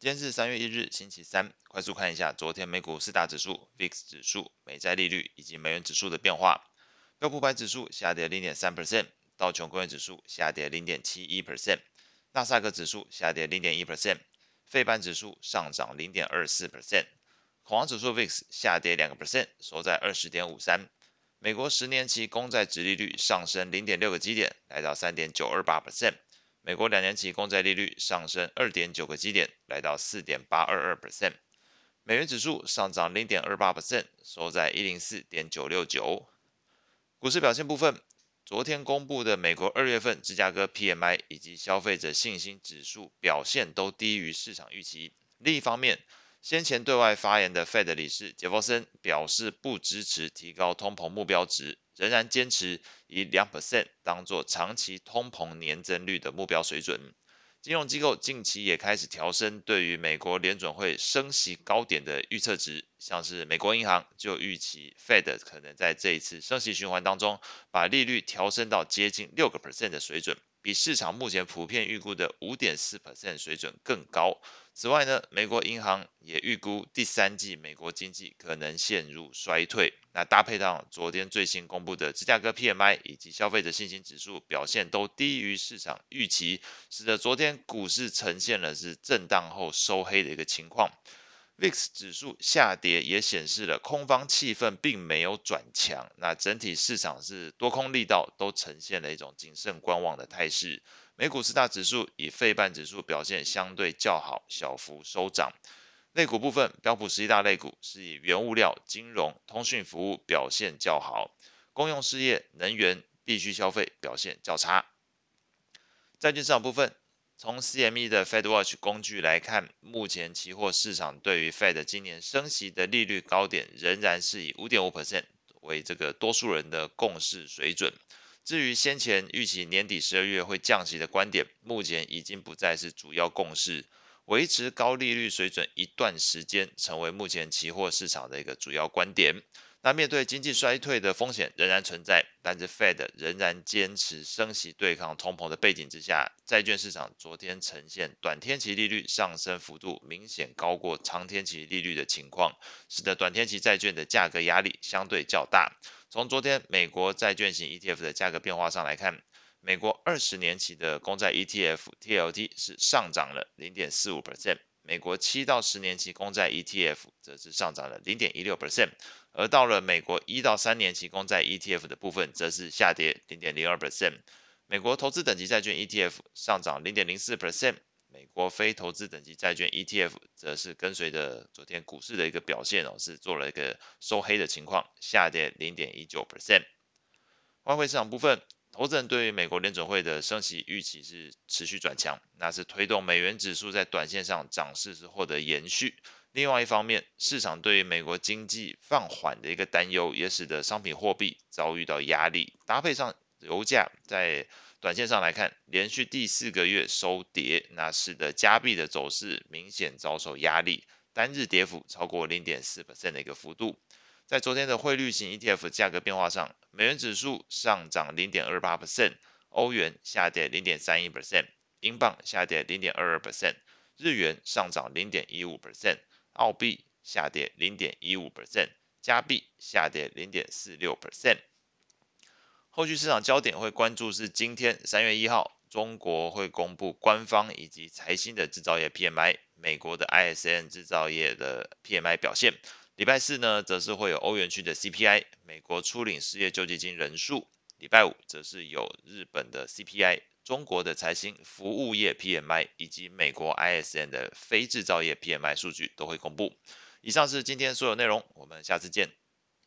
今天是三月一日，星期三。快速看一下昨天美股四大指数、VIX 指数、美债利率以及美元指数的变化。标普百指数下跌零点三 percent，道琼工业指数下跌零点七一 percent，纳斯达克指数下跌零点一 percent，费半指数上涨零点二四 percent，恐慌指数 VIX 下跌两个 percent，收在二十点五三。美国十年期公债殖利率上升零点六个基点，来到三点九二八 percent。美国两年期公债利率上升二点九个基点，来到四点八二二 percent。美元指数上涨零点二八 percent，收在一零四点九六九。股市表现部分，昨天公布的美国二月份芝加哥 PMI 以及消费者信心指数表现都低于市场预期。另一方面，先前对外发言的 Fed 理事杰弗森表示不支持提高通膨目标值。仍然坚持以两 percent 当做长期通膨年增率的目标水准。金融机构近期也开始调升对于美国联准会升息高点的预测值，像是美国银行就预期 Fed 可能在这一次升息循环当中，把利率调升到接近六个 percent 的水准。比市场目前普遍预估的五点四 percent 水准更高。此外呢，美国银行也预估第三季美国经济可能陷入衰退。那搭配上昨天最新公布的芝加哥 PMI 以及消费者信心指数表现都低于市场预期，使得昨天股市呈现了是震荡后收黑的一个情况。VIX 指数下跌也显示了空方气氛并没有转强，那整体市场是多空力道都呈现了一种谨慎观望的态势。美股四大指数以费半指数表现相对较好，小幅收涨。类股部分，标普十一大类股是以原物料、金融、通讯服务表现较好，公用事业、能源、必需消费表现较差。债券市场部分。从 CME 的 FedWatch 工具来看，目前期货市场对于 Fed 今年升息的利率高点仍然是以五点五 percent 为这个多数人的共识水准。至于先前预期年底十二月会降息的观点，目前已经不再是主要共识，维持高利率水准一段时间成为目前期货市场的一个主要观点。那面对经济衰退的风险仍然存在，但是 Fed 仍然坚持升息对抗通膨的背景之下，债券市场昨天呈现短天期利率上升幅度明显高过长天期利率的情况，使得短天期债券的价格压力相对较大。从昨天美国债券型 ETF 的价格变化上来看，美国二十年期的公债 ETF TLT 是上涨了零点四五 percent。美国七到十年期公债 ETF 则是上涨了零点一六 percent，而到了美国一到三年期公债 ETF 的部分，则是下跌零点零二 percent。美国投资等级债券 ETF 上涨零点零四 percent，美国非投资等级债券 ETF 则是跟随着昨天股市的一个表现哦，是做了一个收黑的情况，下跌零点一九 percent。外汇市场部分。投资人对于美国联准会的升息预期是持续转强，那是推动美元指数在短线上涨势是获得延续。另外一方面，市场对于美国经济放缓的一个担忧，也使得商品货币遭遇到压力。搭配上油价在短线上来看，连续第四个月收跌，那使得加币的走势明显遭受压力，单日跌幅超过零点四百分的一个幅度。在昨天的汇率型 ETF 价格变化上，美元指数上涨零点二八 percent，欧元下跌零点三一 percent，英镑下跌零点二二 percent，日元上涨零点一五 percent，澳币下跌零点一五 percent，加币下跌零点四六 percent。后续市场焦点会关注是今天三月一号，中国会公布官方以及财新的制造业 PMI，美国的 ISM 制造业的 PMI 表现。礼拜四呢，则是会有欧元区的 CPI，美国初领失业救济金人数。礼拜五则是有日本的 CPI，中国的财新服务业 PMI，以及美国 ISM 的非制造业 PMI 数据都会公布。以上是今天所有内容，我们下次见。